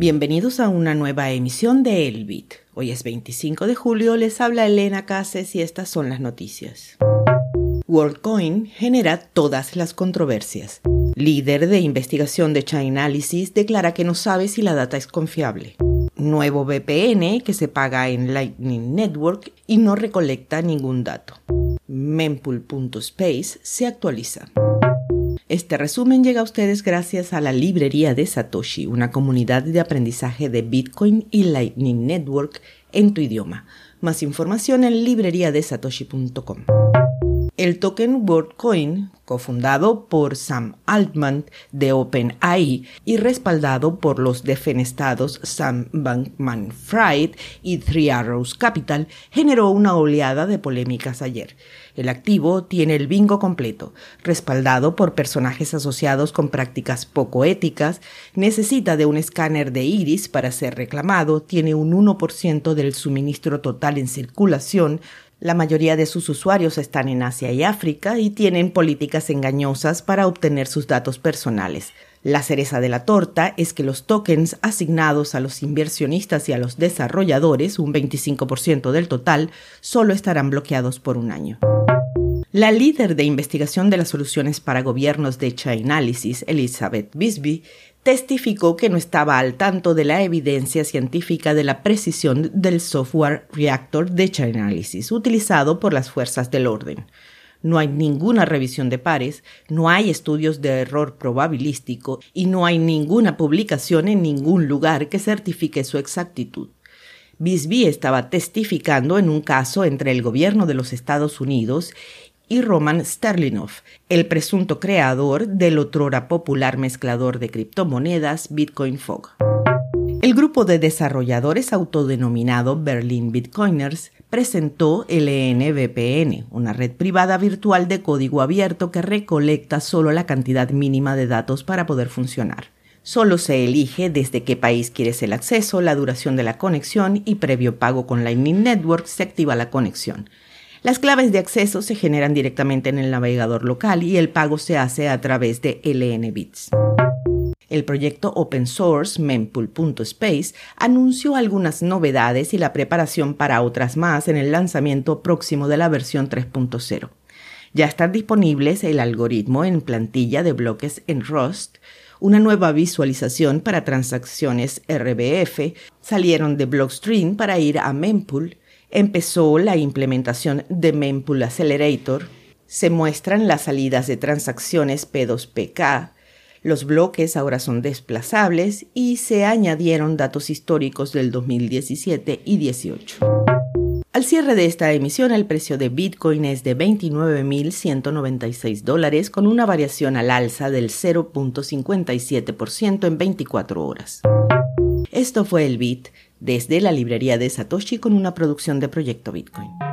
Bienvenidos a una nueva emisión de El Bit. Hoy es 25 de julio, les habla Elena Cases y estas son las noticias. WorldCoin genera todas las controversias. Líder de investigación de Chainalysis declara que no sabe si la data es confiable. Nuevo VPN que se paga en Lightning Network y no recolecta ningún dato. Mempool.space se actualiza. Este resumen llega a ustedes gracias a la librería de Satoshi, una comunidad de aprendizaje de Bitcoin y Lightning Network en tu idioma. Más información en libreriadesatoshi.com. El token WorldCoin, cofundado por Sam Altman de OpenAI y respaldado por los defenestados Sam Bankman-Fried y Three Arrows Capital, generó una oleada de polémicas ayer. El activo tiene el bingo completo, respaldado por personajes asociados con prácticas poco éticas, necesita de un escáner de iris para ser reclamado, tiene un 1% del suministro total en circulación, la mayoría de sus usuarios están en Asia y África y tienen políticas engañosas para obtener sus datos personales. La cereza de la torta es que los tokens asignados a los inversionistas y a los desarrolladores, un 25% del total, solo estarán bloqueados por un año. La líder de investigación de las soluciones para gobiernos de Chainalysis, Elizabeth Bisbee, testificó que no estaba al tanto de la evidencia científica de la precisión del software Reactor de Chainalysis utilizado por las fuerzas del orden. No hay ninguna revisión de pares, no hay estudios de error probabilístico y no hay ninguna publicación en ningún lugar que certifique su exactitud. Bisbee estaba testificando en un caso entre el gobierno de los Estados Unidos y Roman Sterlinov, el presunto creador del otrora popular mezclador de criptomonedas Bitcoin Fog. El grupo de desarrolladores autodenominado Berlin Bitcoiners presentó LNVPN, una red privada virtual de código abierto que recolecta solo la cantidad mínima de datos para poder funcionar. Solo se elige desde qué país quieres el acceso, la duración de la conexión y previo pago con Lightning Network se activa la conexión. Las claves de acceso se generan directamente en el navegador local y el pago se hace a través de LNBits. El proyecto open source mempool.space anunció algunas novedades y la preparación para otras más en el lanzamiento próximo de la versión 3.0. Ya están disponibles el algoritmo en plantilla de bloques en Rust, una nueva visualización para transacciones RBF, salieron de Blockstream para ir a Mempool empezó la implementación de Mempool Accelerator, se muestran las salidas de transacciones P2PK, los bloques ahora son desplazables y se añadieron datos históricos del 2017 y 18. Al cierre de esta emisión, el precio de Bitcoin es de 29.196 dólares con una variación al alza del 0.57% en 24 horas. Esto fue el Bit desde la librería de Satoshi con una producción de Proyecto Bitcoin.